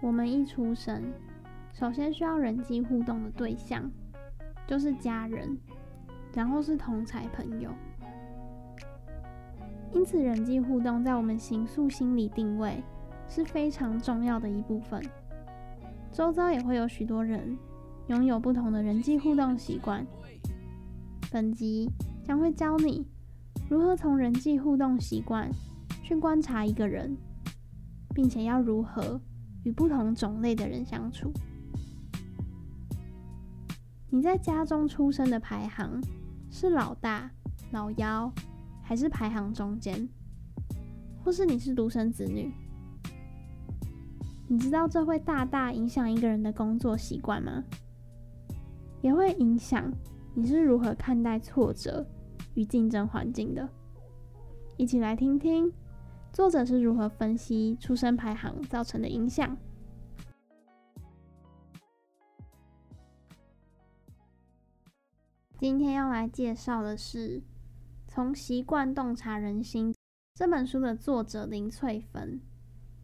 我们一出生，首先需要人际互动的对象就是家人，然后是同侪朋友。因此，人际互动在我们形塑心理定位是非常重要的一部分。周遭也会有许多人拥有不同的人际互动习惯。本集将会教你如何从人际互动习惯去观察一个人，并且要如何与不同种类的人相处。你在家中出生的排行是老大、老幺，还是排行中间？或是你是独生子女？你知道这会大大影响一个人的工作习惯吗？也会影响你是如何看待挫折与竞争环境的。一起来听听作者是如何分析出生排行造成的影响。今天要来介绍的是《从习惯洞察人心》这本书的作者林翠芬。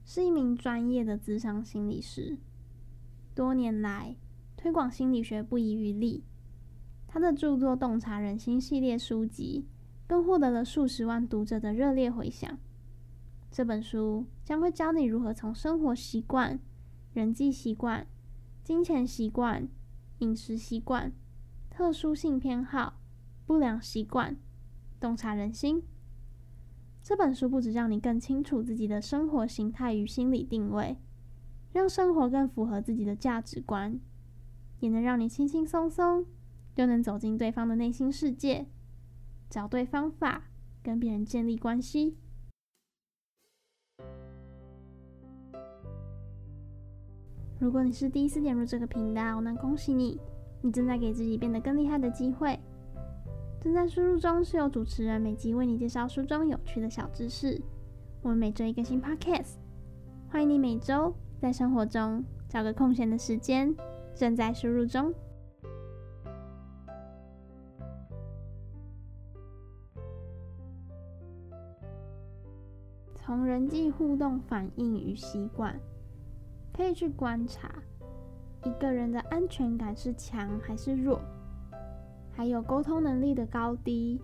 是一名专业的咨商心理师，多年来推广心理学不遗余力。他的著作《洞察人心》系列书籍更获得了数十万读者的热烈回响。这本书将会教你如何从生活习惯、人际习惯、金钱习惯、饮食习惯、特殊性偏好、不良习惯，洞察人心。这本书不止让你更清楚自己的生活形态与心理定位，让生活更符合自己的价值观，也能让你轻轻松松就能走进对方的内心世界，找对方法跟别人建立关系。如果你是第一次点入这个频道，那恭喜你，你正在给自己变得更厉害的机会。正在输入中是由主持人每集为你介绍书中有趣的小知识。我们每周一更新 Podcast，欢迎你每周在生活中找个空闲的时间。正在输入中。从人际互动反应与习惯，可以去观察一个人的安全感是强还是弱。还有沟通能力的高低，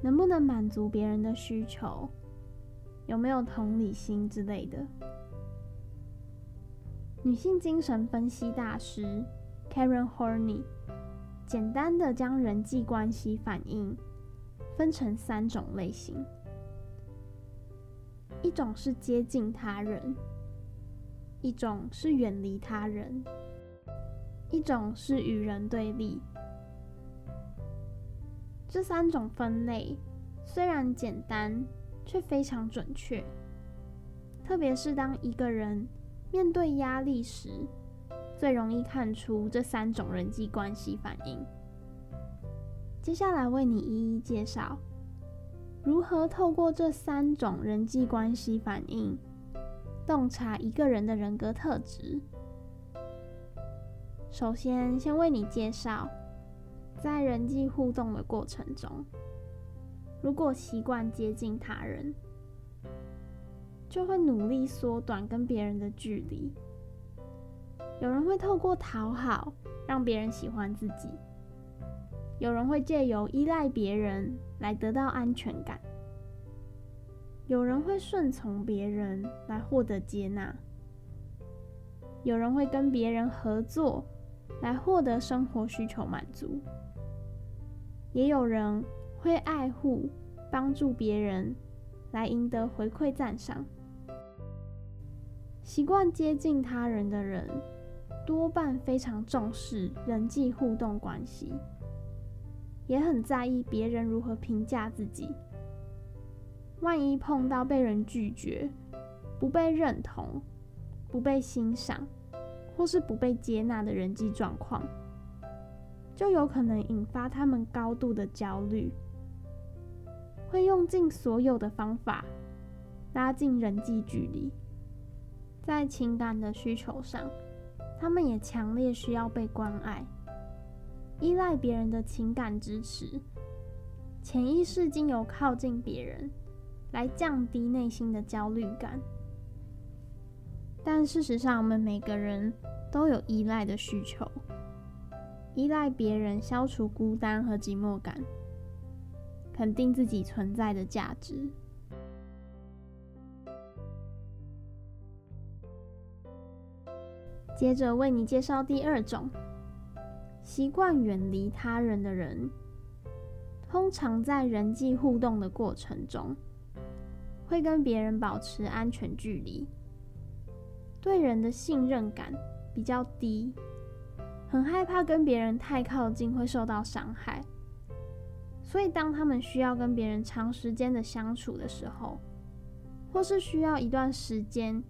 能不能满足别人的需求，有没有同理心之类的。女性精神分析大师 Karen Horney 简单的将人际关系反应分成三种类型：一种是接近他人，一种是远离他人，一种是与人对立。这三种分类虽然简单，却非常准确。特别是当一个人面对压力时，最容易看出这三种人际关系反应。接下来为你一一介绍，如何透过这三种人际关系反应，洞察一个人的人格特质。首先，先为你介绍。在人际互动的过程中，如果习惯接近他人，就会努力缩短跟别人的距离。有人会透过讨好让别人喜欢自己，有人会借由依赖别人来得到安全感，有人会顺从别人来获得接纳，有人会跟别人合作来获得生活需求满足。也有人会爱护、帮助别人，来赢得回馈赞赏。习惯接近他人的人，多半非常重视人际互动关系，也很在意别人如何评价自己。万一碰到被人拒绝、不被认同、不被欣赏，或是不被接纳的人际状况，就有可能引发他们高度的焦虑，会用尽所有的方法拉近人际距离。在情感的需求上，他们也强烈需要被关爱，依赖别人的情感支持，潜意识经由靠近别人来降低内心的焦虑感。但事实上，我们每个人都有依赖的需求，依赖别人消除孤单和寂寞感，肯定自己存在的价值。接着为你介绍第二种，习惯远离他人的人，通常在人际互动的过程中，会跟别人保持安全距离。对人的信任感比较低，很害怕跟别人太靠近会受到伤害，所以当他们需要跟别人长时间的相处的时候，或是需要一段时间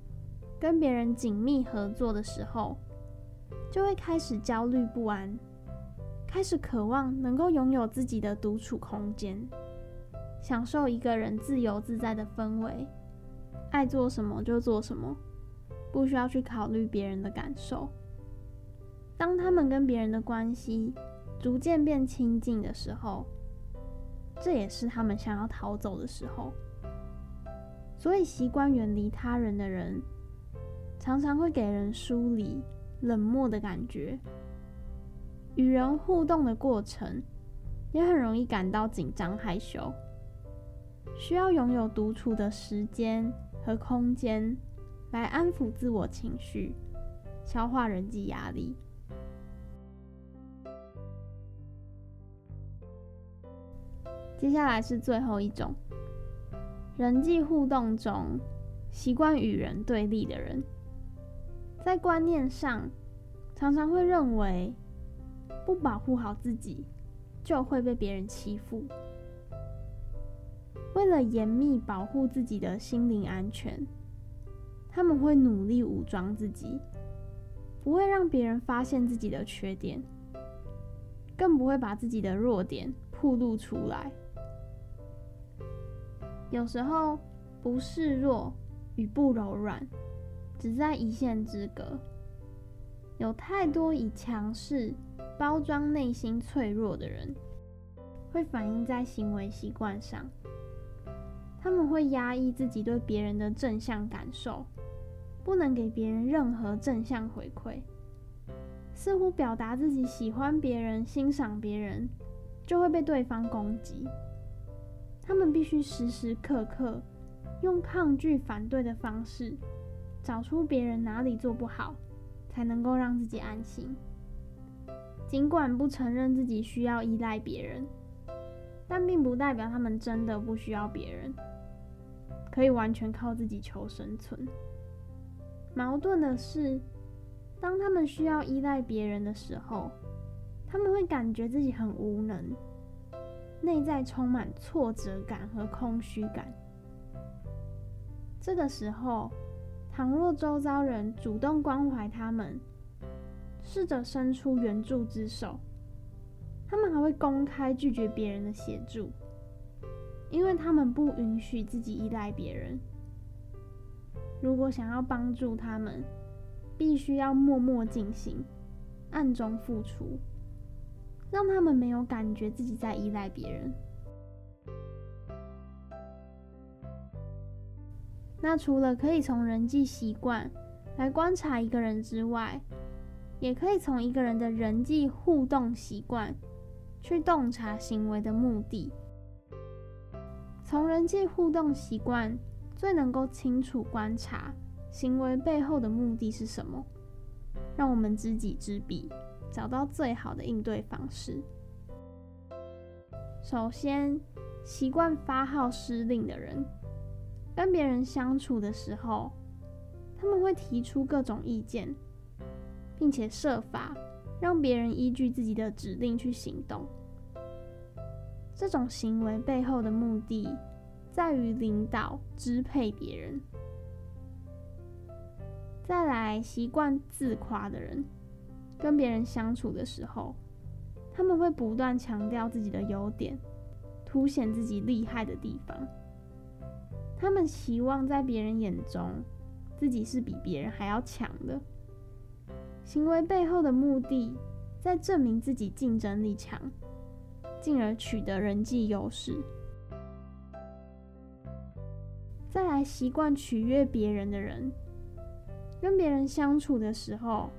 跟别人紧密合作的时候，就会开始焦虑不安，开始渴望能够拥有自己的独处空间，享受一个人自由自在的氛围，爱做什么就做什么。不需要去考虑别人的感受。当他们跟别人的关系逐渐变亲近的时候，这也是他们想要逃走的时候。所以，习惯远离他人的人，常常会给人疏离、冷漠的感觉。与人互动的过程，也很容易感到紧张、害羞，需要拥有独处的时间和空间。来安抚自我情绪，消化人际压力。接下来是最后一种，人际互动中习惯与人对立的人，在观念上常常会认为，不保护好自己就会被别人欺负。为了严密保护自己的心灵安全。他们会努力武装自己，不会让别人发现自己的缺点，更不会把自己的弱点暴露出来。有时候，不示弱与不柔软只在一线之隔。有太多以强势包装内心脆弱的人，会反映在行为习惯上。他们会压抑自己对别人的正向感受。不能给别人任何正向回馈，似乎表达自己喜欢别人、欣赏别人，就会被对方攻击。他们必须时时刻刻用抗拒、反对的方式，找出别人哪里做不好，才能够让自己安心。尽管不承认自己需要依赖别人，但并不代表他们真的不需要别人，可以完全靠自己求生存。矛盾的是，当他们需要依赖别人的时候，他们会感觉自己很无能，内在充满挫折感和空虚感。这个时候，倘若周遭人主动关怀他们，试着伸出援助之手，他们还会公开拒绝别人的协助，因为他们不允许自己依赖别人。如果想要帮助他们，必须要默默进行，暗中付出，让他们没有感觉自己在依赖别人。那除了可以从人际习惯来观察一个人之外，也可以从一个人的人际互动习惯去洞察行为的目的。从人际互动习惯。最能够清楚观察行为背后的目的是什么，让我们知己知彼，找到最好的应对方式。首先，习惯发号施令的人，跟别人相处的时候，他们会提出各种意见，并且设法让别人依据自己的指令去行动。这种行为背后的目的，在于领导、支配别人。再来，习惯自夸的人，跟别人相处的时候，他们会不断强调自己的优点，凸显自己厉害的地方。他们希望在别人眼中，自己是比别人还要强的。行为背后的目的，在证明自己竞争力强，进而取得人际优势。再来，习惯取悦别人的人，跟别人相处的时候，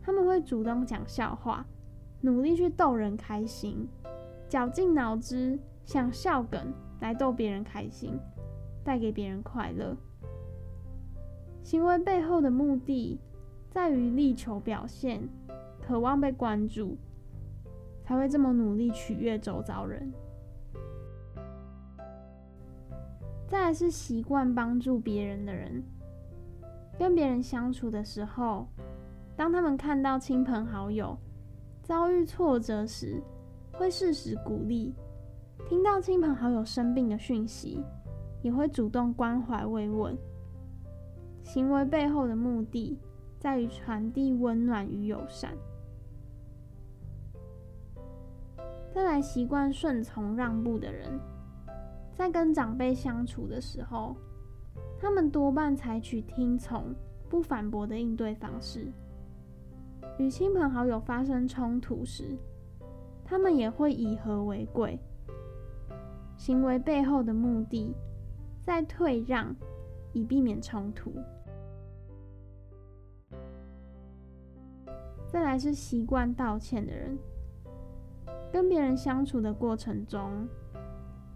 他们会主动讲笑话，努力去逗人开心，绞尽脑汁想笑梗来逗别人开心，带给别人快乐。行为背后的目的在于力求表现，渴望被关注，才会这么努力取悦周遭人。再来是习惯帮助别人的人，跟别人相处的时候，当他们看到亲朋好友遭遇挫折时，会适时鼓励；听到亲朋好友生病的讯息，也会主动关怀慰问。行为背后的目的在于传递温暖与友善。再来，习惯顺从让步的人。在跟长辈相处的时候，他们多半采取听从、不反驳的应对方式。与亲朋好友发生冲突时，他们也会以和为贵。行为背后的目的，在退让，以避免冲突。再来是习惯道歉的人，跟别人相处的过程中，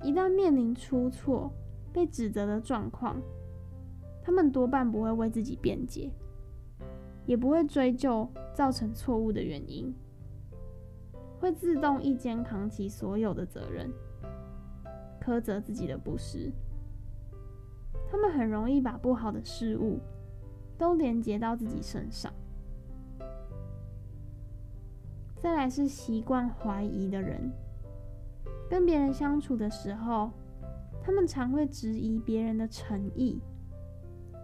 一旦面临出错、被指责的状况，他们多半不会为自己辩解，也不会追究造成错误的原因，会自动一肩扛起所有的责任，苛责自己的不是。他们很容易把不好的事物都连接到自己身上。再来是习惯怀疑的人。跟别人相处的时候，他们常会质疑别人的诚意，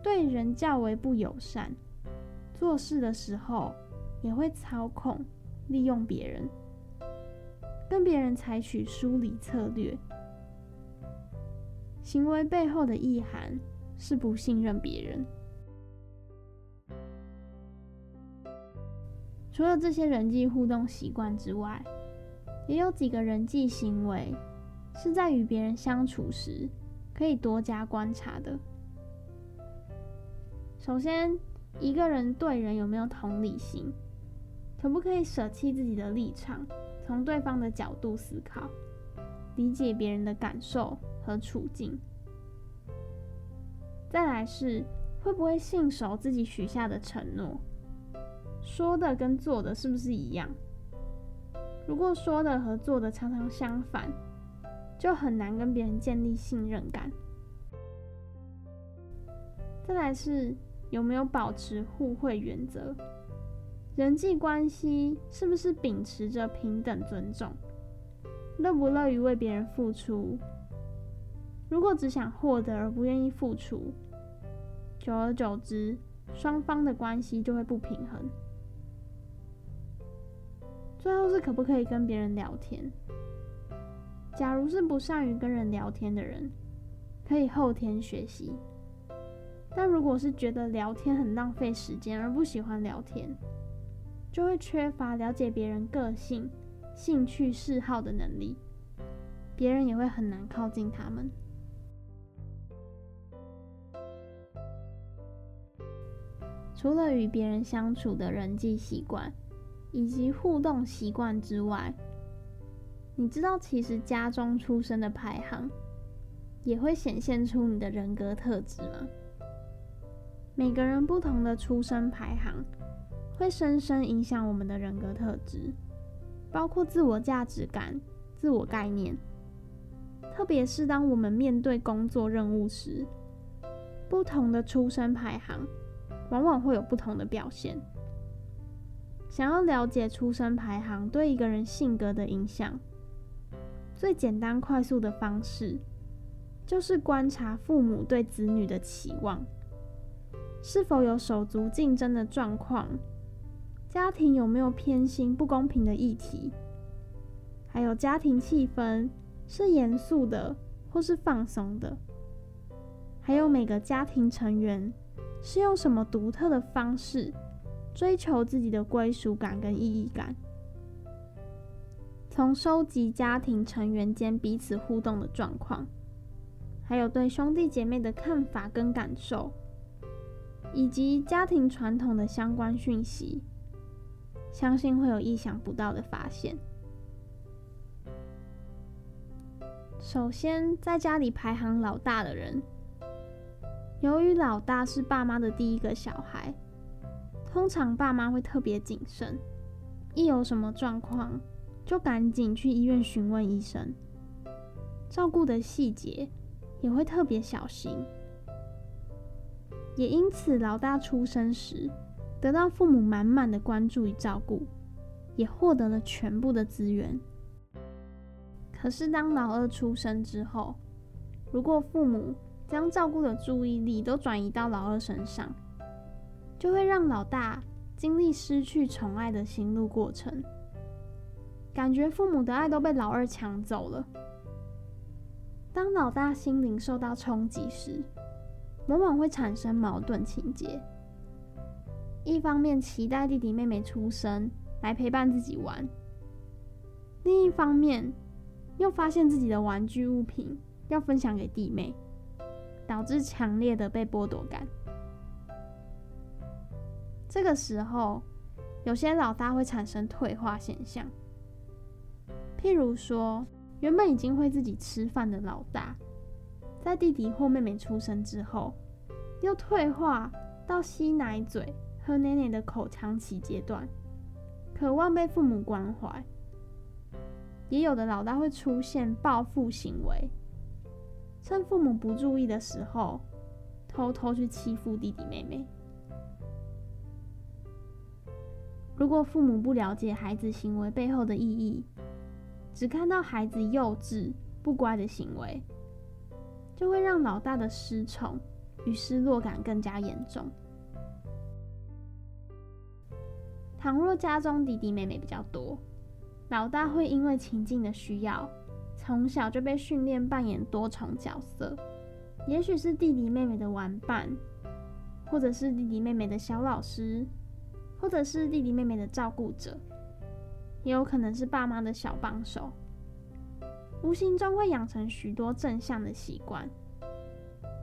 对人较为不友善，做事的时候也会操控、利用别人，跟别人采取疏离策略，行为背后的意涵是不信任别人。除了这些人际互动习惯之外，也有几个人际行为是在与别人相处时可以多加观察的。首先，一个人对人有没有同理心，可不可以舍弃自己的立场，从对方的角度思考，理解别人的感受和处境。再来是会不会信守自己许下的承诺，说的跟做的是不是一样？如果说的和做的常常相反，就很难跟别人建立信任感。再来是有没有保持互惠原则，人际关系是不是秉持着平等尊重，乐不乐于为别人付出？如果只想获得而不愿意付出，久而久之，双方的关系就会不平衡。最后是可不可以跟别人聊天？假如是不善于跟人聊天的人，可以后天学习。但如果是觉得聊天很浪费时间而不喜欢聊天，就会缺乏了解别人个性、兴趣嗜好的能力，别人也会很难靠近他们。除了与别人相处的人际习惯。以及互动习惯之外，你知道其实家中出生的排行也会显现出你的人格特质吗？每个人不同的出生排行会深深影响我们的人格特质，包括自我价值感、自我概念。特别是当我们面对工作任务时，不同的出生排行往往会有不同的表现。想要了解出生排行对一个人性格的影响，最简单快速的方式就是观察父母对子女的期望，是否有手足竞争的状况，家庭有没有偏心不公平的议题，还有家庭气氛是严肃的或是放松的，还有每个家庭成员是用什么独特的方式。追求自己的归属感跟意义感，从收集家庭成员间彼此互动的状况，还有对兄弟姐妹的看法跟感受，以及家庭传统的相关讯息，相信会有意想不到的发现。首先，在家里排行老大的人，由于老大是爸妈的第一个小孩，通常爸妈会特别谨慎，一有什么状况，就赶紧去医院询问医生，照顾的细节也会特别小心。也因此，老大出生时得到父母满满的关注与照顾，也获得了全部的资源。可是，当老二出生之后，如果父母将照顾的注意力都转移到老二身上，就会让老大经历失去宠爱的心路过程，感觉父母的爱都被老二抢走了。当老大心灵受到冲击时，往往会产生矛盾情节，一方面期待弟弟妹妹出生来陪伴自己玩，另一方面又发现自己的玩具物品要分享给弟妹，导致强烈的被剥夺感。这个时候，有些老大会产生退化现象，譬如说，原本已经会自己吃饭的老大。在弟弟或妹妹出生之后，又退化到吸奶嘴、喝奶奶的口腔期阶段，渴望被父母关怀。也有的老大会出现报复行为，趁父母不注意的时候，偷偷去欺负弟弟妹妹。如果父母不了解孩子行为背后的意义，只看到孩子幼稚不乖的行为，就会让老大的失宠与失落感更加严重。倘若家中弟弟妹妹比较多，老大会因为情境的需要，从小就被训练扮演多重角色，也许是弟弟妹妹的玩伴，或者是弟弟妹妹的小老师，或者是弟弟妹妹的照顾者，也有可能是爸妈的小帮手。无形中会养成许多正向的习惯，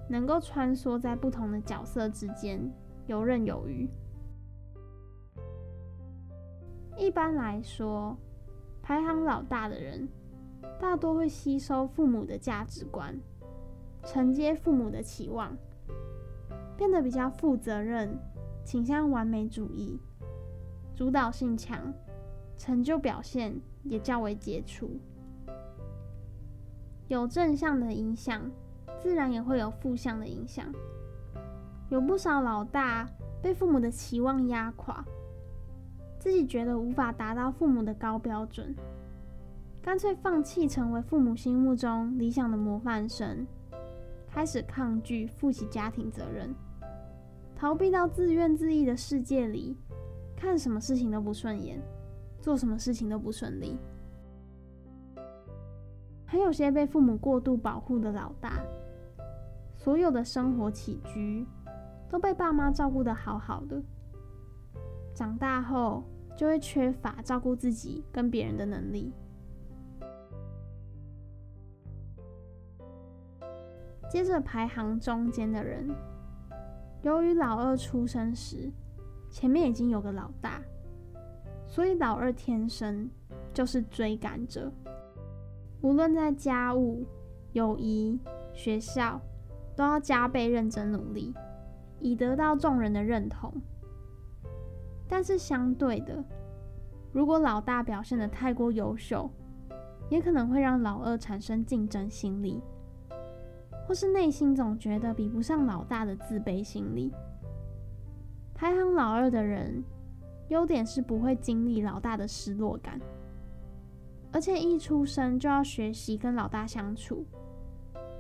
能够穿梭在不同的角色之间，游刃有余。一般来说，排行老大的人，大多会吸收父母的价值观，承接父母的期望，变得比较负责任，倾向完美主义，主导性强，成就表现也较为杰出。有正向的影响，自然也会有负向的影响。有不少老大被父母的期望压垮，自己觉得无法达到父母的高标准，干脆放弃成为父母心目中理想的模范生，开始抗拒负起家庭责任，逃避到自怨自艾的世界里，看什么事情都不顺眼，做什么事情都不顺利。还有些被父母过度保护的老大，所有的生活起居都被爸妈照顾得好好的，长大后就会缺乏照顾自己跟别人的能力。接着排行中间的人，由于老二出生时前面已经有个老大，所以老二天生就是追赶者。无论在家务、友谊、学校，都要加倍认真努力，以得到众人的认同。但是相对的，如果老大表现得太过优秀，也可能会让老二产生竞争心理，或是内心总觉得比不上老大的自卑心理。排行老二的人，优点是不会经历老大的失落感。而且一出生就要学习跟老大相处，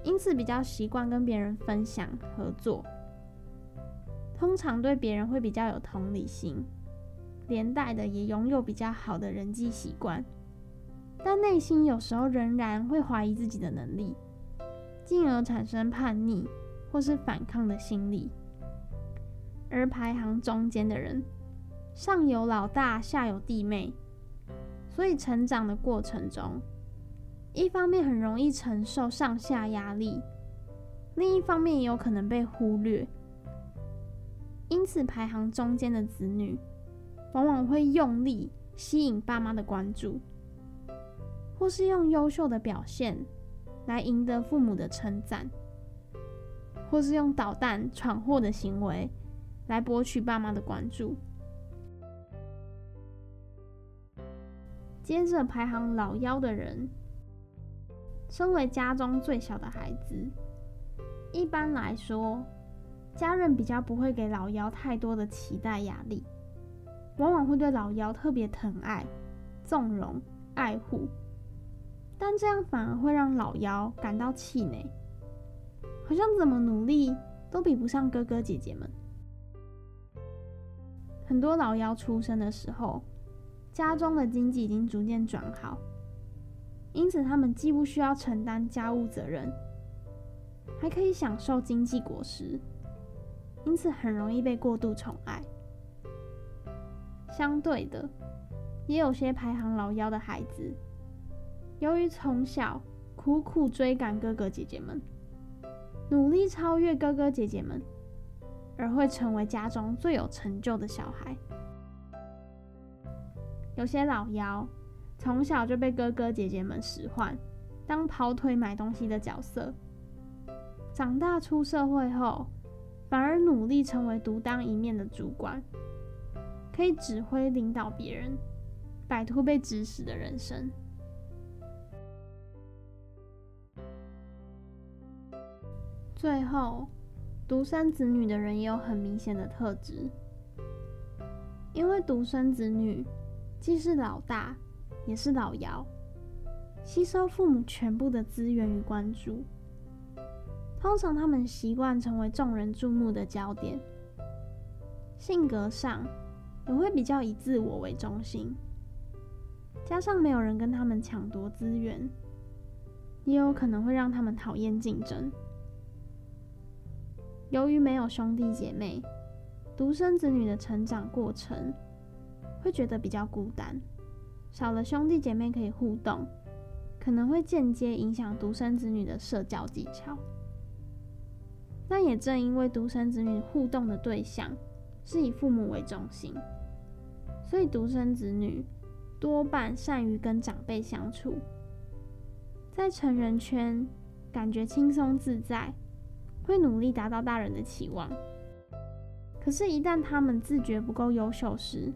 因此比较习惯跟别人分享合作，通常对别人会比较有同理心，连带的也拥有比较好的人际习惯，但内心有时候仍然会怀疑自己的能力，进而产生叛逆或是反抗的心理。而排行中间的人，上有老大，下有弟妹。所以成长的过程中，一方面很容易承受上下压力，另一方面也有可能被忽略。因此排行中间的子女，往往会用力吸引爸妈的关注，或是用优秀的表现来赢得父母的称赞，或是用捣蛋闯祸的行为来博取爸妈的关注。接着排行老幺的人，身为家中最小的孩子，一般来说，家人比较不会给老幺太多的期待压力，往往会对老幺特别疼爱、纵容、爱护，但这样反而会让老幺感到气馁，好像怎么努力都比不上哥哥姐姐们。很多老幺出生的时候，家中的经济已经逐渐转好，因此他们既不需要承担家务责任，还可以享受经济果实，因此很容易被过度宠爱。相对的，也有些排行老幺的孩子，由于从小苦苦追赶哥哥姐姐们，努力超越哥哥姐姐们，而会成为家中最有成就的小孩。有些老幺从小就被哥哥姐姐们使唤，当跑腿买东西的角色。长大出社会后，反而努力成为独当一面的主管，可以指挥领导别人，摆脱被指使的人生。最后，独生子女的人也有很明显的特质，因为独生子女。既是老大，也是老幺，吸收父母全部的资源与关注。通常他们习惯成为众人注目的焦点，性格上也会比较以自我为中心。加上没有人跟他们抢夺资源，也有可能会让他们讨厌竞争。由于没有兄弟姐妹，独生子女的成长过程。会觉得比较孤单，少了兄弟姐妹可以互动，可能会间接影响独生子女的社交技巧。但也正因为独生子女互动的对象是以父母为中心，所以独生子女多半善于跟长辈相处，在成人圈感觉轻松自在，会努力达到大人的期望。可是，一旦他们自觉不够优秀时，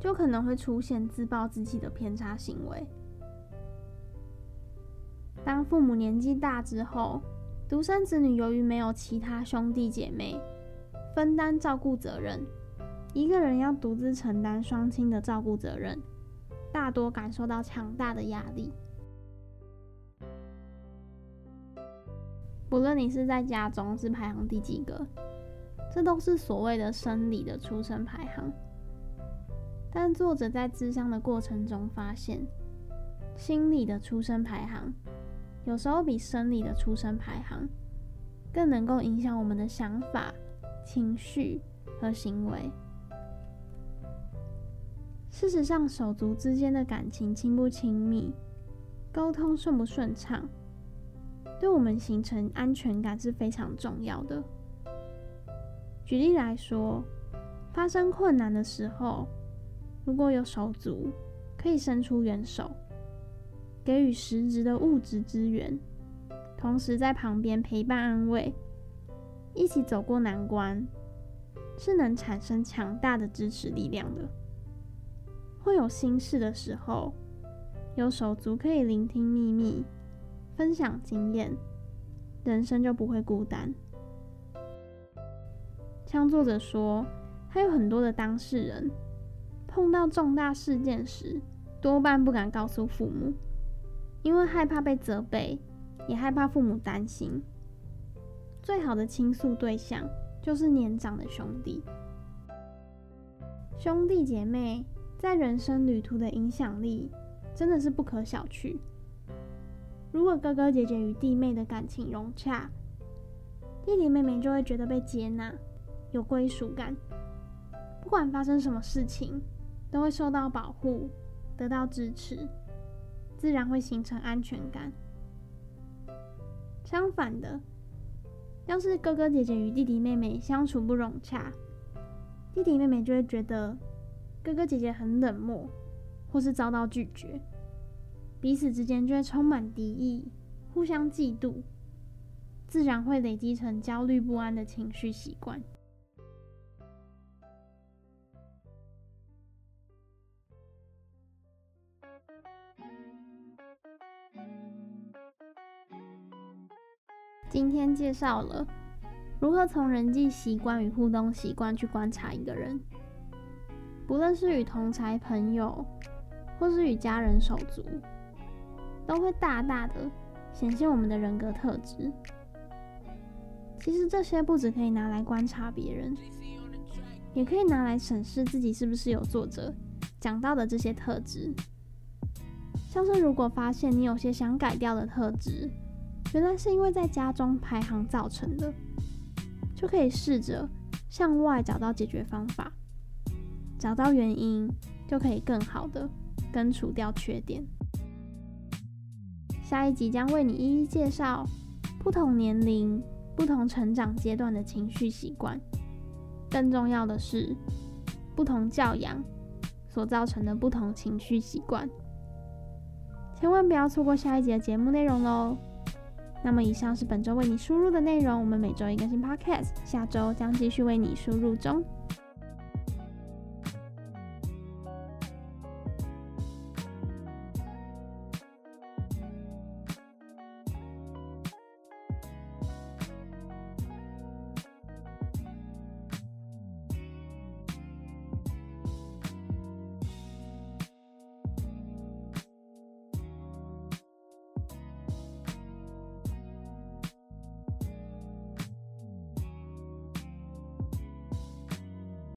就可能会出现自暴自弃的偏差行为。当父母年纪大之后，独生子女由于没有其他兄弟姐妹分担照顾责任，一个人要独自承担双亲的照顾责任，大多感受到强大的压力。不论你是在家中是排行第几个，这都是所谓的生理的出生排行。但作者在咨商的过程中发现，心理的出生排行有时候比生理的出生排行更能够影响我们的想法、情绪和行为。事实上，手足之间的感情亲不亲密、沟通顺不顺畅，对我们形成安全感是非常重要的。举例来说，发生困难的时候，如果有手足可以伸出援手，给予实质的物质资源，同时在旁边陪伴安慰，一起走过难关，是能产生强大的支持力量的。会有心事的时候，有手足可以聆听秘密，分享经验，人生就不会孤单。像作者说，他有很多的当事人。碰到重大事件时，多半不敢告诉父母，因为害怕被责备，也害怕父母担心。最好的倾诉对象就是年长的兄弟。兄弟姐妹在人生旅途的影响力真的是不可小觑。如果哥哥姐姐与弟妹的感情融洽，弟弟妹妹就会觉得被接纳，有归属感，不管发生什么事情。都会受到保护，得到支持，自然会形成安全感。相反的，要是哥哥姐姐与弟弟妹妹相处不融洽，弟弟妹妹就会觉得哥哥姐姐很冷漠，或是遭到拒绝，彼此之间就会充满敌意，互相嫉妒，自然会累积成焦虑不安的情绪习惯。今天介绍了如何从人际习惯与互动习惯去观察一个人，不论是与同才朋友，或是与家人手足，都会大大的显现我们的人格特质。其实这些不只可以拿来观察别人，也可以拿来审视自己是不是有作者讲到的这些特质。像是如果发现你有些想改掉的特质，原来是因为在家中排行造成的，就可以试着向外找到解决方法，找到原因，就可以更好的根除掉缺点。下一集将为你一一介绍不同年龄、不同成长阶段的情绪习惯，更重要的是，不同教养所造成的不同情绪习惯。千万不要错过下一集的节目内容喽！那么以上是本周为你输入的内容，我们每周一更新 Podcast，下周将继续为你输入中。